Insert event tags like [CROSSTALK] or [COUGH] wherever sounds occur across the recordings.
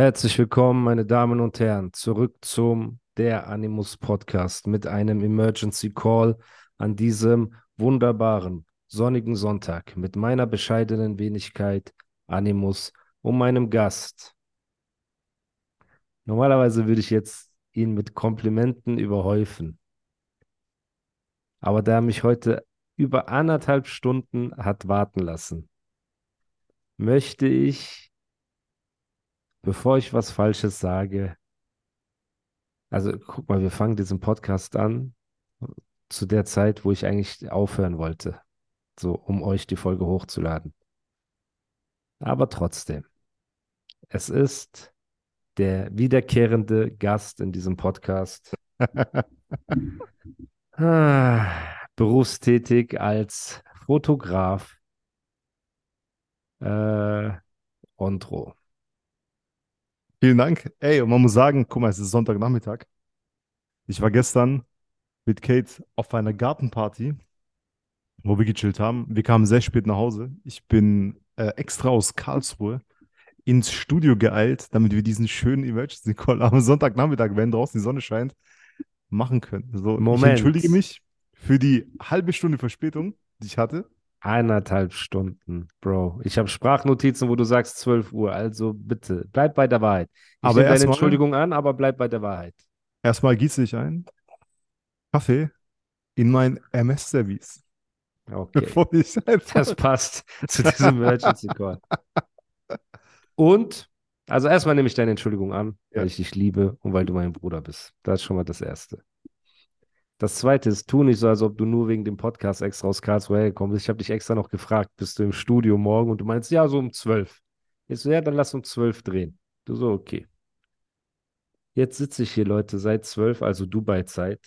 Herzlich willkommen, meine Damen und Herren, zurück zum Der Animus Podcast mit einem Emergency Call an diesem wunderbaren sonnigen Sonntag mit meiner bescheidenen Wenigkeit Animus und meinem Gast. Normalerweise würde ich jetzt ihn mit Komplimenten überhäufen. Aber da er mich heute über anderthalb Stunden hat warten lassen, möchte ich, bevor ich was Falsches sage, also guck mal, wir fangen diesen Podcast an zu der Zeit, wo ich eigentlich aufhören wollte, so um euch die Folge hochzuladen. Aber trotzdem, es ist der wiederkehrende Gast in diesem Podcast. [LAUGHS] ah, berufstätig als Fotograf. Äh, Ondro. Vielen Dank. Ey, und man muss sagen, guck mal, es ist Sonntagnachmittag. Ich war gestern mit Kate auf einer Gartenparty, wo wir gechillt haben. Wir kamen sehr spät nach Hause. Ich bin äh, extra aus Karlsruhe ins Studio geeilt, damit wir diesen schönen Emergency Call am Sonntagnachmittag, wenn draußen die Sonne scheint, machen können. So, Moment. Ich entschuldige mich für die halbe Stunde Verspätung, die ich hatte. Eineinhalb Stunden, Bro. Ich habe Sprachnotizen, wo du sagst 12 Uhr. Also bitte, bleib bei der Wahrheit. Ich Aber nehme deine Entschuldigung an, aber bleib bei der Wahrheit. Erstmal gieße ich ein Kaffee in mein MS-Service, Okay. bevor ich einfach Das passt zu diesem Emergency Call. Und, also erstmal nehme ich deine Entschuldigung an, weil Ja. ich dich liebe und weil du mein Bruder bist. Das ist schon mal das Erste. Das Zweite ist, tu nicht so, als ob du nur wegen dem Podcast extra aus Karlsruhe hergekommen bist. Ich habe dich extra noch gefragt, bist du im Studio morgen? Und du meinst, ja, so um zwölf. Ich so, ja, dann lass um zwölf drehen. Du so, okay. Jetzt sitze ich hier, Leute, seit zwölf, also Dubai-Zeit.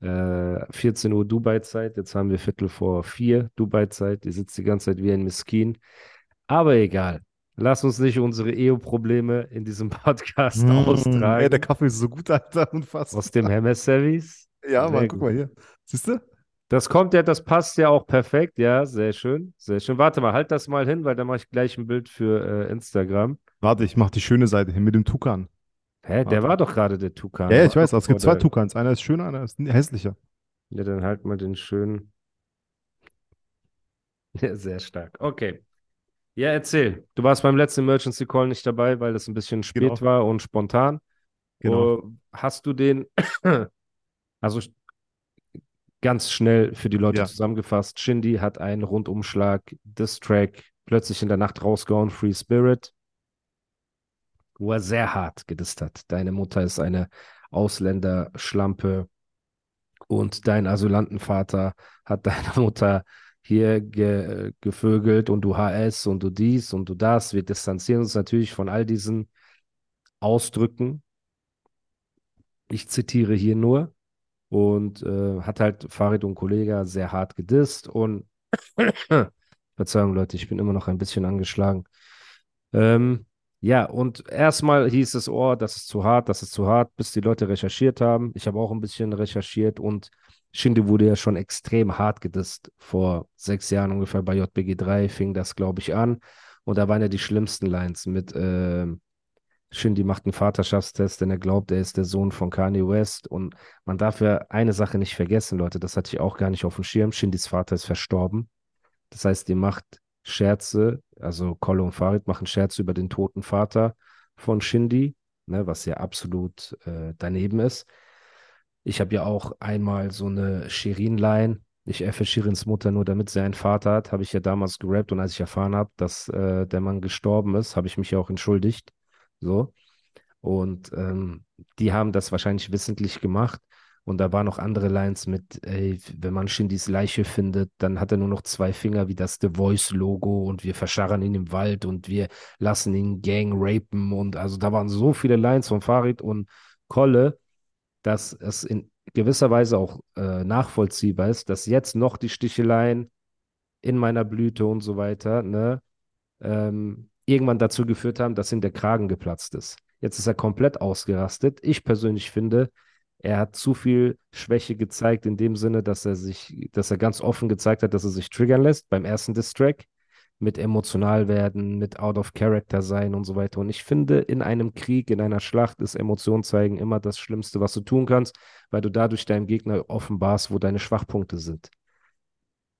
Äh, 14 Uhr Dubai-Zeit. Jetzt haben wir Viertel vor vier Dubai-Zeit. Ihr sitzt die ganze Zeit wie ein Miskin. Aber egal. Lass uns nicht unsere Eheprobleme in diesem [LAUGHS] Podcast Mm, austragen. Ey, der Kaffee ist so gut, Alter, unfassbar. aus dem Hermes-Service. Ja, Mann, guck mal hier. Siehst du? Das kommt ja, das passt ja auch perfekt. Ja, sehr schön. Sehr schön. Warte mal, halt das mal hin, weil dann mache ich gleich ein Bild für äh, Instagram. Warte, ich mach die schöne Seite hin mit dem Tukan. Hä, der Warte. war doch gerade der Tukan. Ja, ich weiß, es gibt zwei der- Tukans. Einer ist schöner, einer ist hässlicher. Ja, dann halt mal den schönen. [LAUGHS] Ja, sehr stark. Okay. Ja, erzähl. Du warst beim letzten Emergency Call nicht dabei, weil das ein bisschen spät Genau. war und spontan. Genau. Äh, hast du den, [COUGHS] also ganz schnell für die Leute Ja. zusammengefasst, Shindy hat einen Rundumschlag, Diss-Track plötzlich in der Nacht rausgehauen, Free Spirit, wo er sehr hart gedisst hat. Deine Mutter ist eine Ausländerschlampe und dein Asylantenvater hat [LAUGHS] deine Mutter hier ge gevögelt und du HS und du dies und du das. Wir distanzieren uns natürlich von all diesen Ausdrücken. Ich zitiere hier nur und äh, hat halt Farid und Kollega sehr hart gedisst und [COUGHS] Verzeihung, Leute, ich bin immer noch ein bisschen angeschlagen. Ähm, ja, und erstmal hieß es, oh, das ist zu hart, das ist zu hart, bis die Leute recherchiert haben. Ich habe auch ein bisschen recherchiert und Shindy wurde ja schon extrem hart gedisst. Vor sechs Jahren ungefähr bei JBG 3 fing das, glaube ich, an. Und da waren ja die schlimmsten Lines mit ähm, Shindy macht einen Vaterschaftstest, denn er glaubt, er ist der Sohn von Kanye West. Und man darf ja eine Sache nicht vergessen, Leute, das hatte ich auch gar nicht auf dem Schirm. Shindys Vater ist verstorben. Das heißt, ihr macht Scherze, also Kolle und Farid machen Scherze über den toten Vater von Shindy, ne, was ja absolut äh, daneben ist. Ich habe ja auch einmal so eine Shirin-Line. Ich effe Shirins Mutter nur, damit sie einen Vater hat, habe ich ja damals gerappt und als ich erfahren habe, dass äh, der Mann gestorben ist, habe ich mich ja auch entschuldigt. So. Und ähm, die haben das wahrscheinlich wissentlich gemacht. Und da waren noch andere Lines mit, ey, wenn man Shindys Leiche findet, dann hat er nur noch zwei Finger wie das The Voice-Logo und wir verscharren ihn im Wald und wir lassen ihn Gang rapen. Und also da waren so viele Lines von Farid und Kolle, dass es in gewisser Weise auch äh, nachvollziehbar ist, dass jetzt noch die Sticheleien in meiner Blüte und so weiter, ne, ähm, irgendwann dazu geführt haben, dass ihm der Kragen geplatzt ist. Jetzt ist er komplett ausgerastet. Ich persönlich finde, er hat zu viel Schwäche gezeigt in dem Sinne, dass er sich, dass er ganz offen gezeigt hat, dass er sich triggern lässt beim ersten Distrack mit emotional werden, mit out of character sein und so weiter. Und ich finde, in einem Krieg, in einer Schlacht ist Emotion zeigen immer das Schlimmste, was du tun kannst, weil du dadurch deinem Gegner offenbarst, wo deine Schwachpunkte sind.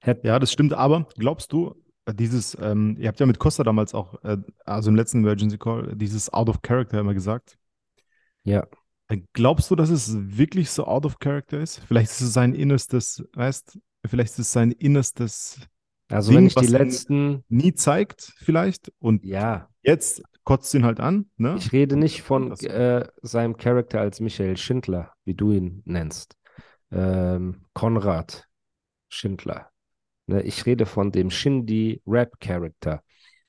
Hätt ja, das stimmt, aber glaubst du, dieses, ähm, ihr habt ja mit Costa damals auch, äh, also im letzten Emergency Call, dieses out of character immer gesagt. Ja. Äh, glaubst du, dass es wirklich so out of character ist? Vielleicht ist es sein innerstes, weißt, vielleicht ist es sein innerstes also Ding, wenn ich die letzten nie zeigt, vielleicht und ja, jetzt kotzt ihn halt an. Ne? Ich rede nicht von äh, seinem Charakter als Michael Schindler, wie du ihn nennst. Ähm, Konrad Schindler. Ne? Ich rede von dem Shindy Rap Character,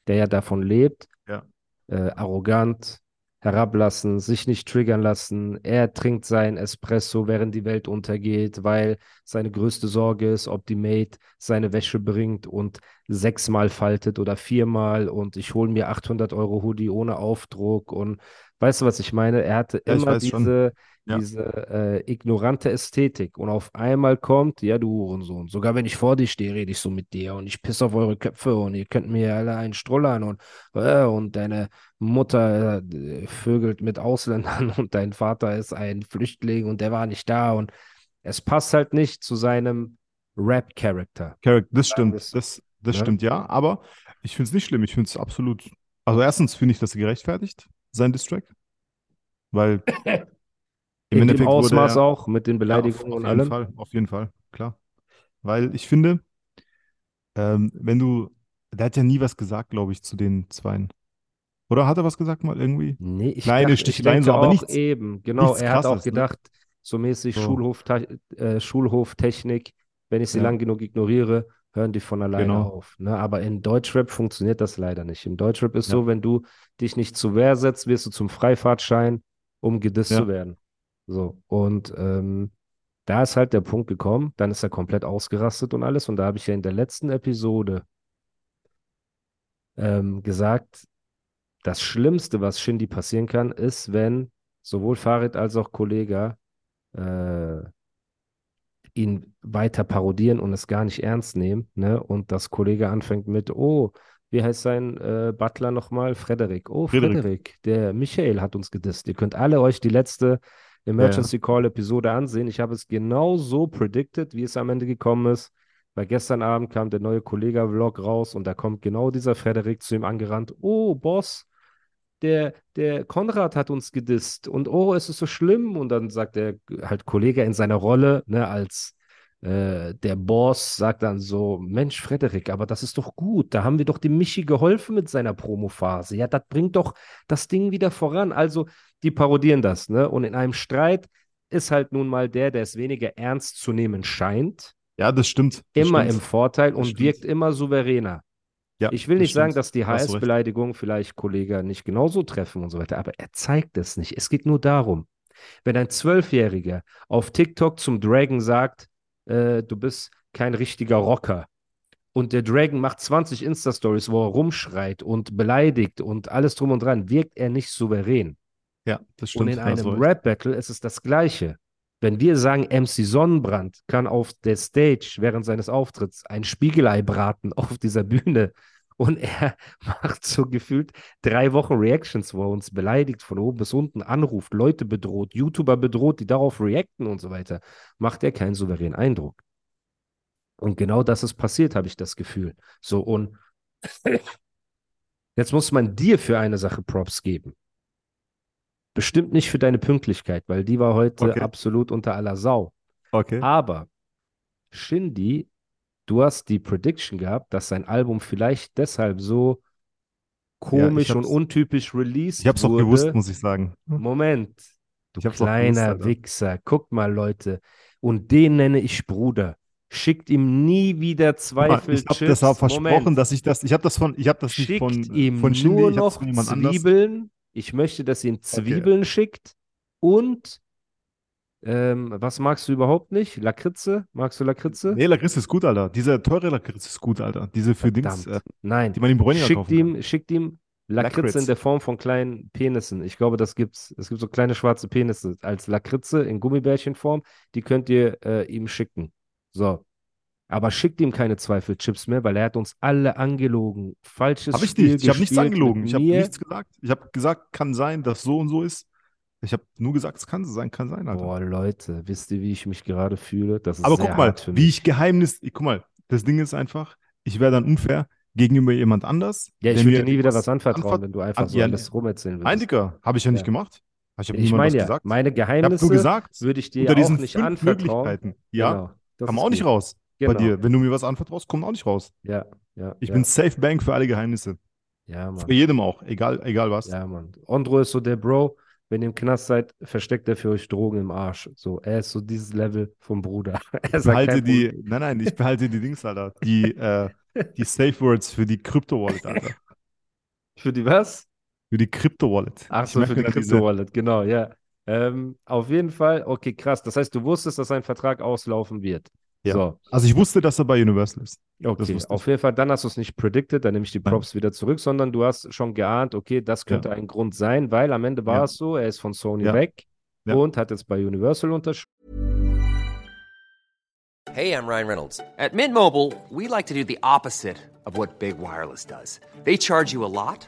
der ja davon lebt, ja. äh, arrogant, herablassen, sich nicht triggern lassen. Er trinkt sein Espresso, während die Welt untergeht, weil seine größte Sorge ist, ob die Maid seine Wäsche bringt und sechsmal faltet oder viermal und ich hole mir 800 Euro Hoodie ohne Aufdruck und weißt du, was ich meine? Er hatte ja, immer diese, ja. diese äh, ignorante Ästhetik und auf einmal kommt, ja, du Hurensohn, sogar wenn ich vor dir stehe, rede ich so mit dir und ich pisse auf eure Köpfe und ihr könnt mir alle einen Strollern und, äh, und deine Mutter äh, vögelt mit Ausländern [LAUGHS] und dein Vater ist ein Flüchtling und der war nicht da und es passt halt nicht zu seinem Rap-Charakter. Das stimmt, das, das, das ne? stimmt, ja, aber ich finde es nicht schlimm, ich finde es absolut, also erstens finde ich das gerechtfertigt, sein Distrack, weil [LAUGHS] Im In dem Ausmaß er, auch, mit den Beleidigungen ja, auf, auf und allem. Fall, auf jeden Fall, klar. Weil ich finde, ähm, wenn du, der hat ja nie was gesagt, glaube ich, zu den Zweien. Oder hat er was gesagt mal irgendwie? Nee, ich Kleine dachte, Sticheleien, so, aber nichts. Eben, genau. er hat auch ne? gedacht, ne? so mäßig so. Schulhof, äh, Schulhoftechnik, wenn ich sie ja. lang genug ignoriere, hören die von alleine genau. auf. Ne? Aber in Deutschrap funktioniert das leider nicht. Im Deutschrap ist ja. so, wenn du dich nicht zur Wehr setzt, wirst du zum Freifahrtschein, um gedisst ja. zu werden. So, und ähm, da ist halt der Punkt gekommen, dann ist er komplett ausgerastet und alles. Und da habe ich ja in der letzten Episode ähm, gesagt, das Schlimmste, was Shindy passieren kann, ist, wenn sowohl Farid als auch Kollege äh, ihn weiter parodieren und es gar nicht ernst nehmen. Ne? Und das Kollege anfängt mit, oh, wie heißt sein äh, Butler nochmal? Frederik. Oh, Frederik. Frederik. Der Michael hat uns gedisst. Ihr könnt alle euch die letzte Emergency ja. Call Episode ansehen. Ich habe es genau so predicted, wie es am Ende gekommen ist. Weil gestern Abend kam der neue Kollega-Vlog raus und da kommt genau dieser Frederik zu ihm angerannt. Oh, Boss, der, der Konrad hat uns gedisst und oh, es ist so schlimm. Und dann sagt der halt Kollege in seiner Rolle, ne, als äh, der Boss sagt dann so: Mensch, Frederik, aber das ist doch gut. Da haben wir doch dem Michi geholfen mit seiner Promophase. Ja, das bringt doch das Ding wieder voran. Also, die parodieren das, ne? Und in einem Streit ist halt nun mal der, der es weniger ernst zu nehmen scheint. Ja, das stimmt. Das immer stimmt. im Vorteil das und stimmt. wirkt immer souveräner. Ja, ich will nicht sagen, dass die HS-Beleidigungen vielleicht Kollegen nicht genauso treffen und so weiter, aber er zeigt es nicht. Es geht nur darum, wenn ein Zwölfjähriger auf TikTok zum Dragon sagt, äh, du bist kein richtiger Rocker. Und der Dragon macht 20 Insta-Stories, wo er rumschreit und beleidigt und alles drum und dran, wirkt er nicht souverän. Ja, das stimmt. Und in einem Rap-Battle ist es das Gleiche. Wenn wir sagen, MC Sonnenbrand kann auf der Stage während seines Auftritts ein Spiegelei braten auf dieser Bühne und [LAUGHS] er macht so gefühlt drei Wochen Reactions, wo er uns beleidigt, von oben bis unten anruft, Leute bedroht, YouTuber bedroht, die darauf reacten und so weiter, macht er keinen souveränen Eindruck. Und genau das ist passiert, habe ich das Gefühl. So, und jetzt muss man dir für eine Sache Props geben. Bestimmt nicht für deine Pünktlichkeit, weil die war heute okay. absolut unter aller Sau. Okay. Aber Shindy du hast die Prediction gehabt, dass sein Album vielleicht deshalb so komisch ja, und untypisch released Ich habe es auch gewusst, muss ich sagen. Moment. Du Ich hab's kleiner gewusst. Wichser. Guck mal, Leute. Und den nenne ich Bruder. Schickt ihm nie wieder Guck zwei mal, ich habe das auch versprochen, Moment. dass ich das, ich habe das von, ich habe das nicht Schickt von, ihm von Shindy, nur ich hab's noch. Zwiebeln. Ich möchte, dass ihr ihm Zwiebeln schickt. Und ähm, was magst du überhaupt nicht? Lakritze? Magst du Lakritze? Nee, Lakritz ist gut, Alter. Diese teure Lakritz ist gut, Alter. Diese für Dings, Verdammt. äh, Nein. die man im Bräuninger Schickt kaufen kann. ihm, schickt ihm Lakritze Lakritz. in der Form von kleinen Penissen. Ich glaube, das gibt's. Es gibt so kleine schwarze Penisse als Lakritze in Gummibärchenform. Die könnt ihr äh, ihm schicken. So. Aber schickt ihm keine Zweifelchips mehr, weil er hat uns alle angelogen. Falsches Habe ich Spiel nicht. Ich habe nichts angelogen. Ich habe nichts gesagt. Ich habe gesagt, kann sein, dass so und so ist. Ich habe nur gesagt, es kann so sein, kann sein, Alter. Boah, Leute, wisst ihr, wie ich mich gerade fühle? Das ist Aber guck mal, wie ich Geheimnis, guck mal, das Ding ist einfach, ich wäre dann unfair gegenüber jemand anders. Ja, ich würde dir nie wieder was anvertrauen, anver- wenn du einfach an- so ja, alles rumerzählen Nein, würdest. Digga, habe ich ja nicht Ja. gemacht. Ich Ich meine ja, gesagt. meine Ich Geheimnisse gesagt, würde ich dir unter auch nicht fünf anvertrauen. Möglichkeiten, ja, Genau, man auch nicht gut. Raus bei Genau. dir. Wenn du mir was anvertraust, kommt auch nicht raus. Ja, ja, Ich ja. bin Safe Bank für alle Geheimnisse. Ja, Mann. Für jedem auch, egal, egal was. Ja, Mann. Ondro ist so der Bro, wenn ihr im Knast seid, versteckt er für euch Drogen im Arsch. So, er ist so dieses Level vom Bruder. [LAUGHS] Er Ich behalte die, Problem. [LAUGHS] nein, nein, ich behalte die Dings, Alter. Die, äh, die Safe Words für die Crypto-Wallet, Alter. Für die was? Für die Crypto-Wallet. Ach so, für die Crypto-Wallet, genau, ja. Ähm, auf jeden Fall, okay, krass. Das heißt, du wusstest, dass sein Vertrag auslaufen wird. Ja. So, Also ich wusste, dass er bei Universal ist. okay. Auf jeden Fall, dann hast du es nicht predicted, dann nehme ich die Nein. Props wieder zurück, sondern du hast schon geahnt, okay, das könnte ein Grund sein, weil am Ende war Ja. es so, er ist von Sony Ja. weg Ja. und hat jetzt bei Universal unterschrieben. Hey, I'm Ryan Reynolds. At Mint Mobile, we like to do the opposite of what Big Wireless does. They charge you a lot,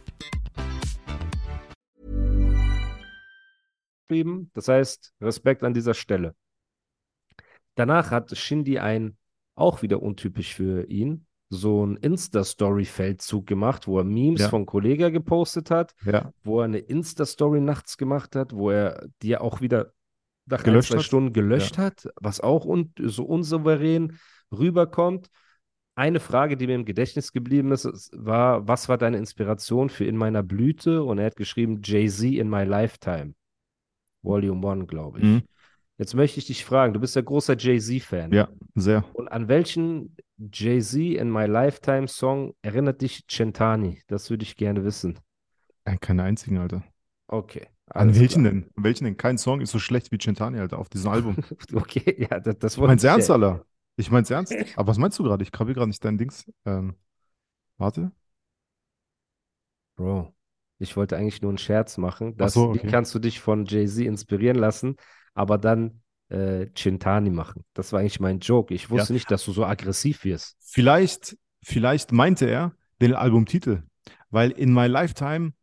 Das heißt, Respekt an dieser Stelle. Danach hat Shindy ein, auch wieder untypisch für ihn, so ein Insta-Story-Feldzug gemacht, wo er Memes Ja. von Kollega gepostet hat, Ja. wo er eine Insta-Story nachts gemacht hat, wo er die auch wieder nach Gelöscht ein, zwei? Stunden gelöscht hat, was auch un so unsouverän rüberkommt. Eine Frage, die mir im Gedächtnis geblieben ist, ist, war, was war deine Inspiration für In meiner Blüte? Und er hat geschrieben, Jay-Z in my lifetime. Volume 1, glaube ich. Mhm. Jetzt möchte ich dich fragen, du bist ja großer Jay-Z-Fan. Ja, sehr. Und an welchen Jay-Z in my lifetime Song erinnert dich Centani? Das würde ich gerne wissen. Äh, Keine einzigen, Alter. Okay. An alles welchen klar. denn? An welchen denn? Kein Song ist so schlecht wie Centani, Alter, auf diesem Album. [LAUGHS] Okay, ja, das, das Ich wollte mein's ich ernst, ja- Alter. Ich mein's ernst. [LAUGHS] Aber was meinst du gerade? Ich krabbel gerade nicht dein Dings. Ähm, warte. Bro, ich wollte eigentlich nur einen Scherz machen. Ach Dass, so, Wie okay. kannst du dich von Jay-Z inspirieren lassen, aber dann äh, Centani machen? Das war eigentlich mein Joke. Ich wusste nicht, dass du so aggressiv wirst. Vielleicht, vielleicht meinte er den Albumtitel, weil in My Lifetime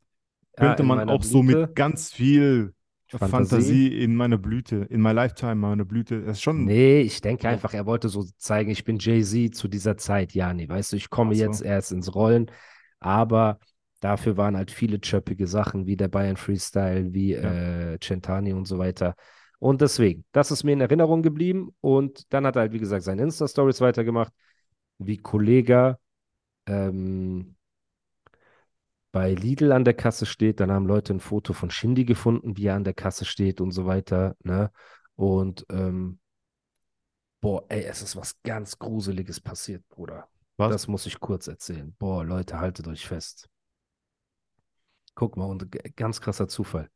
Ja, könnte in man auch so Blüte. mit ganz viel Fantasie. Fantasie. in meiner Blüte, in My Lifetime, meine Blüte. Das ist schon. Nee, ich denke einfach, er wollte so zeigen, ich bin Jay-Z zu dieser Zeit. Ja, nee, weißt du, ich komme so. jetzt erst ins Rollen, aber dafür waren halt viele chöppige Sachen, wie der Bayern Freestyle, wie Ja. äh, Centani und so weiter. Und deswegen, das ist mir in Erinnerung geblieben. Und dann hat er halt, wie gesagt, seine Insta-Stories weitergemacht, wie Kollega ähm, bei Lidl an der Kasse steht. Dann haben Leute ein Foto von Shindy gefunden, wie er an der Kasse steht und so weiter. Ne? Und ähm, boah, ey, es ist was ganz Gruseliges passiert, Bruder. Was? Das muss ich kurz erzählen. Boah, Leute, haltet euch fest. Guck mal, und ganz krasser Zufall.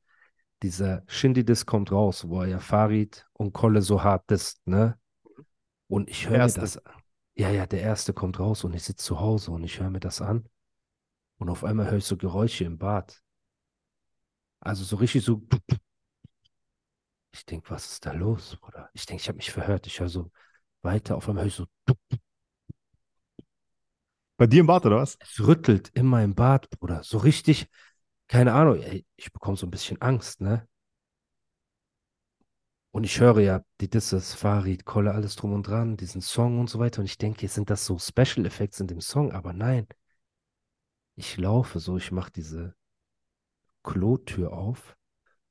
Dieser Shindy-Diss kommt raus, wo er ja Farid und Kolle so hart disst, ne? Und ich höre das. ja, ja, der erste kommt raus und ich sitze zu Hause und ich höre mir das an. Und auf einmal höre ich so Geräusche im Bad. Also so richtig so. Ich denke, was ist da los, Bruder? Ich denke, ich habe mich verhört. Ich höre so weiter. Auf einmal höre ich so. Bei dir im Bad, oder was? Es rüttelt in meinem Bad, Bruder. So richtig, keine Ahnung. Ey, ich bekomme so ein bisschen Angst, ne? Und ich höre ja die Disses, Farid, Kolle, alles drum und dran, diesen Song und so weiter. Und ich denke, sind das so Special Effects in dem Song? Aber nein. Ich laufe so, ich mache diese Klotür auf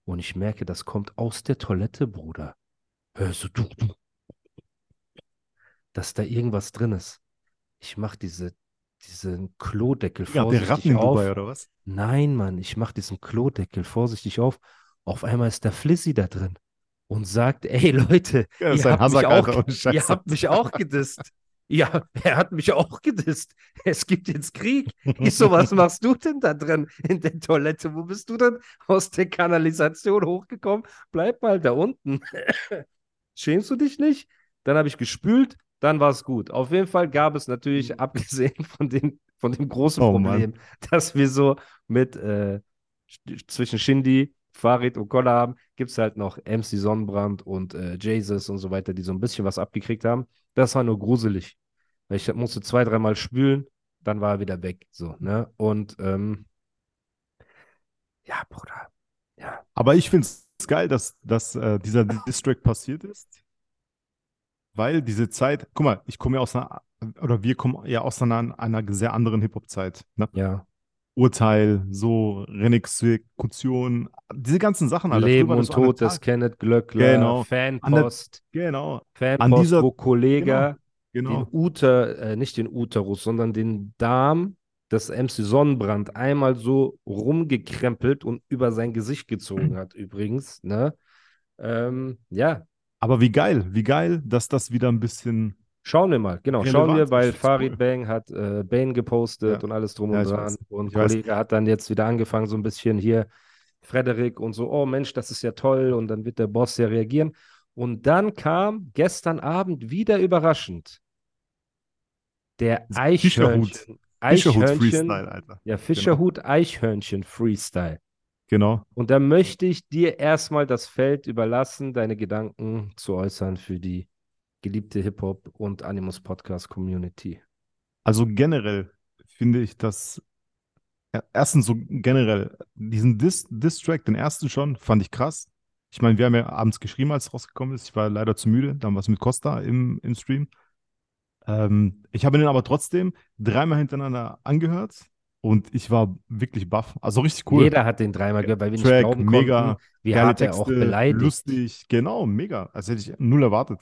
und ich merke, das kommt aus der Toilette, Bruder. Hör so, du, du. Dass da irgendwas drin ist. Ich mache diese, diesen Klodeckel Ja, der Ratten vorsichtig auf. Dubai, oder was? Nein, Mann, ich mache diesen Klodeckel vorsichtig auf. Auf einmal ist der Flizzy da drin und sagt, ey Leute, [LAUGHS] Ja, ihr habt mich auch, ihr habt mich auch gedisst. Ja, er hat mich auch gedisst. Es gibt jetzt Krieg. Ich so, was machst du denn da drin in der Toilette? Wo bist du denn aus der Kanalisation hochgekommen? Bleib mal da unten. [COUGHS] Schämst du dich nicht? Dann habe ich gespült, dann war es gut. Auf jeden Fall gab es natürlich, abgesehen von, den, von dem großen Oh, Mann. Problem, dass wir so mit äh, sch- zwischen Shindy, Farid und Koller haben, gibt es halt noch MC Sonnenbrand und äh, Jesus und so weiter, die so ein bisschen was abgekriegt haben. Das war nur gruselig. Weil ich musste zwei, dreimal spülen, dann war er wieder weg. So, ne? Und ähm, ja, Bruder. Ja. Aber ich finde es geil, dass, dass äh, dieser Distrack passiert ist. Weil diese Zeit, guck mal, ich komme ja aus einer, oder wir kommen ja aus einer, einer sehr anderen Hip-Hop-Zeit. Ne? Ja. Urteil, so Renexekution, diese ganzen Sachen. Alter. Leben und so an Tod der des Kenneth Glöckler, Genau. Fanpost, Genau, Fanpost, dieser- wo Kollege genau. den Uter, äh, nicht den Uterus, sondern den Darm des MC Sonnenbrand einmal so rumgekrempelt und über sein Gesicht gezogen [CLEARS THROAT] hat, übrigens. Ne? Ähm, ja, Aber wie geil, wie geil, dass das wieder ein bisschen. schauen wir mal. Genau, schauen wir, weil Farid cool. Bang hat äh, Bane gepostet Ja. und alles drum Ja, und dran. Und weiß. Kollege hat dann jetzt wieder angefangen, so ein bisschen hier Frederik und so, oh Mensch, das ist ja toll und dann wird der Boss ja reagieren. Und dann kam gestern Abend wieder überraschend der Eichhörnchen. Eichhörnchen. Fischerhut-Freestyle, Alter. Ja, Fischerhut Eichhörnchen Freestyle. Genau. Und da möchte ich dir erstmal das Feld überlassen, deine Gedanken zu äußern für die geliebte Hip-Hop und Animus Podcast Community. Also generell finde ich das. ja, Erstens so generell, diesen Diss-Track, den ersten schon, fand ich krass. Ich meine, wir haben ja abends geschrieben, als es rausgekommen ist. Ich war leider zu müde. Dann war es mit Costa im, im Stream. Ähm, ich habe den aber trotzdem dreimal hintereinander angehört und ich war wirklich baff. Also richtig cool. Jeder hat den dreimal gehört, weil wir nicht Track, glauben mega, konnten, wie Geile hart er auch Texte, beleidigt. lustig, genau, mega. Das hätte ich null erwartet.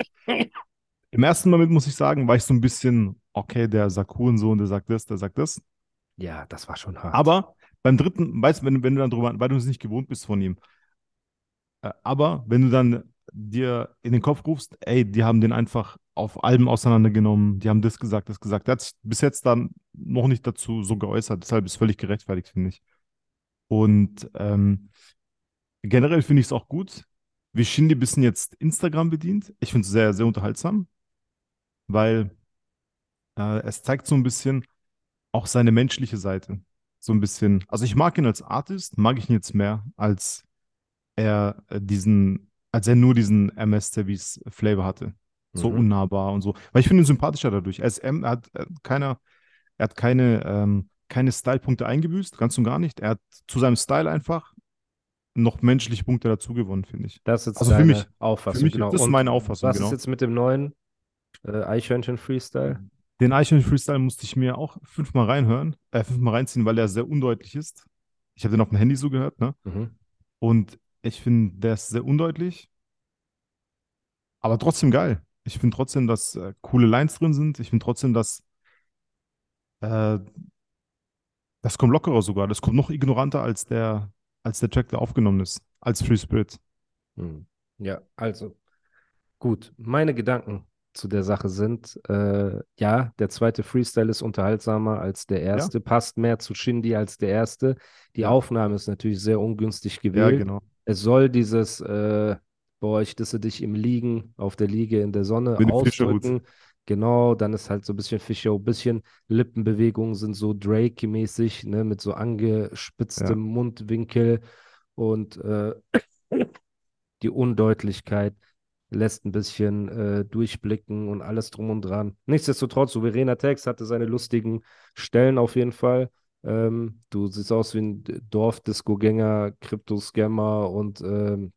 Im ersten Moment muss ich sagen, war ich so ein bisschen, okay, der sagt Hurensohn, der sagt das, der sagt das. Ja, das war schon hart. Aber beim dritten, weißt du, wenn, wenn du dann drüber, weil du es nicht gewohnt bist von ihm. Äh, Aber wenn du dann dir in den Kopf rufst, ey, die haben den einfach auf Alben auseinandergenommen, die haben das gesagt, das gesagt. Der hat sich bis jetzt dann noch nicht dazu so geäußert, deshalb ist völlig gerechtfertigt, finde ich. Und ähm, generell finde ich es auch gut, wie Shindy ein bisschen jetzt Instagram bedient. Ich finde es sehr, sehr unterhaltsam, weil äh, es zeigt so ein bisschen auch seine menschliche Seite. So ein bisschen. Also ich mag ihn als Artist, mag ich ihn jetzt mehr, als er äh, diesen, als er nur diesen MS Service Flavor hatte. So Mhm. unnahbar und so. Weil ich finde ihn sympathischer dadurch. Er, ist, M, er hat äh, keiner, er hat keine, ähm, keine Style-Punkte eingebüßt, ganz und gar nicht. Er hat zu seinem Style einfach noch menschliche Punkte dazu gewonnen, finde ich. Das ist jetzt Also für mich- Auffassung, Für mich, genau. das ist meine Auffassung, was genau. ist jetzt mit dem neuen äh, Eichhörnchen Freestyle? Den Eichhörnchen Freestyle musste ich mir auch fünfmal reinhören, äh, fünfmal reinziehen, weil er sehr undeutlich ist. Ich habe den auf dem Handy so gehört, ne? Mhm. Und ich finde, der ist sehr undeutlich, aber trotzdem geil. Ich finde trotzdem, dass äh, coole Lines drin sind. Ich finde trotzdem, dass äh, das kommt lockerer sogar. Das kommt noch ignoranter als der, als der Track, der aufgenommen ist, als Free Spirit. Hm. Ja, also gut. Meine Gedanken zu der Sache sind, äh, ja, der zweite Freestyle ist unterhaltsamer als der erste, passt mehr zu Shindy als der erste. Die Ja. Aufnahme ist natürlich sehr ungünstig Ja, gewählt. genau. Es soll dieses, äh, boah, ich disse dich im Liegen, auf der Liege in der Sonne Fischerhut. ausdrücken. Genau, dann ist halt so ein bisschen Fischer, ein bisschen Lippenbewegungen sind so Drake-mäßig, ne, mit so angespitztem Ja. Mundwinkel und äh, [CLEARS THROAT] die Undeutlichkeit lässt ein bisschen äh, durchblicken und alles drum und dran. Nichtsdestotrotz, souveräner Text hatte seine lustigen Stellen auf jeden Fall. Ähm, du siehst aus wie ein Dorfdisco-Gänger, Krypto-Scammer und ähm,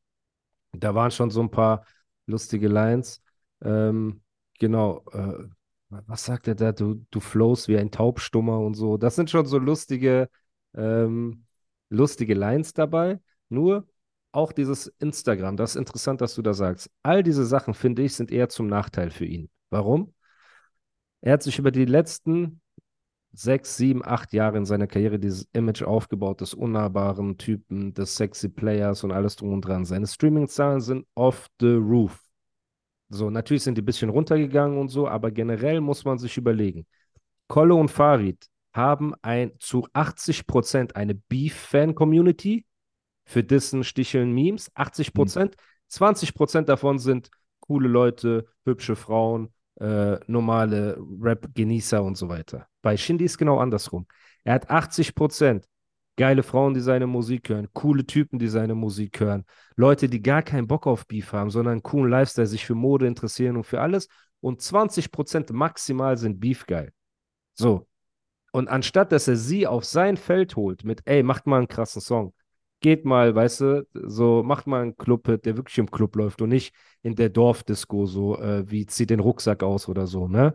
da waren schon so ein paar lustige Lines. Ähm, genau, äh, was sagt er da? Du, du flowst wie ein Taubstummer und so. Das sind schon so lustige, ähm, lustige Lines dabei. Nur auch dieses Instagram, das ist interessant, dass du da sagst. All diese Sachen, finde ich, sind eher zum Nachteil für ihn. Warum? Er hat sich über die letzten sechs, sieben, acht Jahre in seiner Karriere dieses Image aufgebaut des unnahbaren Typen, des sexy Players und alles drum und dran. Seine Streaming-Zahlen sind off the roof. So, natürlich sind die ein bisschen runtergegangen und so, aber generell muss man sich überlegen. Kolle und Farid haben ein zu 80 Prozent eine Beef-Fan-Community für Dissen, Sticheln, Memes. 80 Prozent. 20 Prozent davon sind coole Leute, hübsche Frauen, äh, normale Rap-Genießer und so weiter. Bei Shindy ist genau andersrum. Er hat 80 Prozent geile Frauen, die seine Musik hören, coole Typen, die seine Musik hören, Leute, die gar keinen Bock auf Beef haben, sondern einen coolen Lifestyle, sich für Mode interessieren und für alles. Und 20 Prozent maximal sind Beef geil. So. Und anstatt, dass er sie auf sein Feld holt mit, ey, macht mal einen krassen Song, geht mal, weißt du, so, macht mal einen Club-Hit, der wirklich im Club läuft und nicht in der Dorfdisco, so, äh, wie zieht den Rucksack aus oder so, ne?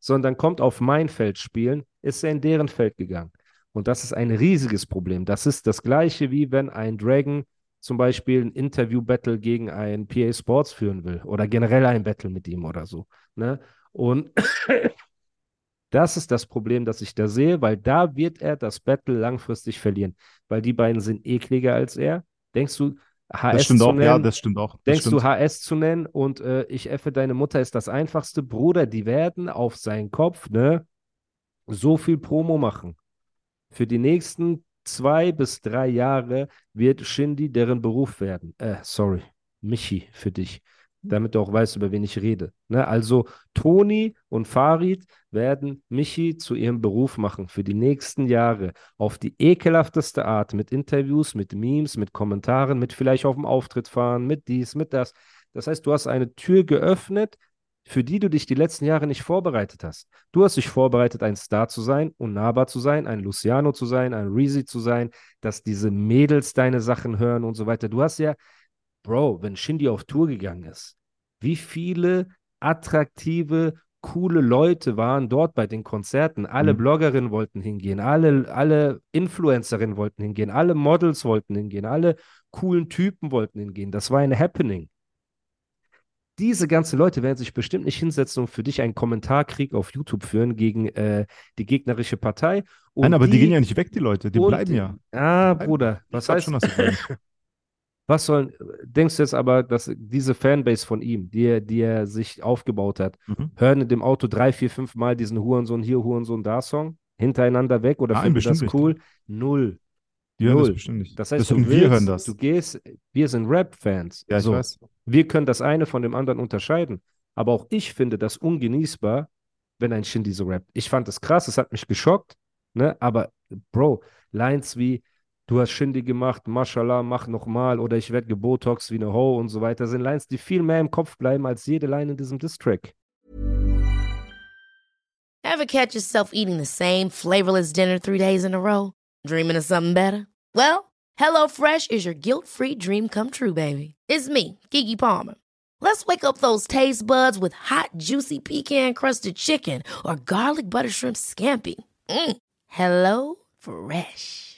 Sondern kommt auf mein Feld spielen, ist er in deren Feld gegangen. Und das ist ein riesiges Problem. Das ist das gleiche, wie wenn ein Dragon zum Beispiel ein Interview-Battle gegen ein PA Sports führen will oder generell ein Battle mit ihm oder so. Ne? Und das ist das Problem, das ich da sehe, weil da wird er das Battle langfristig verlieren, weil die beiden sind ekliger als er. Denkst du, HS zu auch, ja, nennen, das stimmt auch. Das denkst du, stimmt. HS zu nennen und äh, ich effe deine Mutter ist das einfachste? Bruder, die werden auf seinen Kopf, ne, so viel Promo machen. Für die nächsten zwei bis drei Jahre wird Shindy deren Beruf werden. Äh, sorry, Michi für dich, damit du auch weißt, über wen ich rede. Ne? Also Toni und Farid werden Michi zu ihrem Beruf machen für die nächsten Jahre auf die ekelhafteste Art mit Interviews, mit Memes, mit Kommentaren, mit vielleicht auf dem Auftritt fahren, mit dies, mit das. Das heißt, du hast eine Tür geöffnet, für die du dich die letzten Jahre nicht vorbereitet hast. Du hast dich vorbereitet, ein Star zu sein, unnahbar zu sein, ein Luciano zu sein, ein Reezy zu sein, dass diese Mädels deine Sachen hören und so weiter. Du hast ja, Bro, wenn Shindy auf Tour gegangen ist, wie viele attraktive, coole Leute waren dort bei den Konzerten. Alle Mhm. Bloggerinnen wollten hingehen, alle, alle Influencerinnen wollten hingehen, alle Models wollten hingehen, alle coolen Typen wollten hingehen. Das war ein Happening diese ganzen Leute werden sich bestimmt nicht hinsetzen und für dich einen Kommentarkrieg auf YouTube führen gegen äh, die gegnerische Partei. Und Nein, aber die, gehen ja nicht weg, die Leute. Die bleiben ja. Ah. Bruder, was heißt, schon, bleiben. [LAUGHS] was sollen, denkst du jetzt aber, dass diese Fanbase von ihm, die er, die er sich aufgebaut hat, Mhm. hören in dem Auto drei, vier, fünf Mal diesen Hurensohn hier, Hurensohn da Song hintereinander weg oder Nein, finden das bestimmt nicht. cool? Null. Die hören das Null. bestimmt nicht. Das heißt, Deswegen, du wir willst, hören das. du gehst, wir sind Rap-Fans. ja, ich So. weiß. Wir können das eine von dem anderen unterscheiden. Aber auch ich finde das ungenießbar, wenn ein Shindy so rappt. Ich fand das krass, es hat mich geschockt. Ne? Aber, Bro, Lines wie, du hast Shindy gemacht, Mashallah, mach nochmal oder ich werde gebotox wie eine Ho und so weiter, sind Lines, die viel mehr im Kopf bleiben als jede Line in diesem Distrack. Ever catch yourself eating the same flavorless dinner three days in a row? Dreaming of something better? Well, HelloFresh is your guilt free dream come true, baby. It's me, Kiki Palmer. Let's wake up those taste buds with hot, juicy pecan crusted chicken or garlic butter shrimp scampi. Mm. Hello Fresh.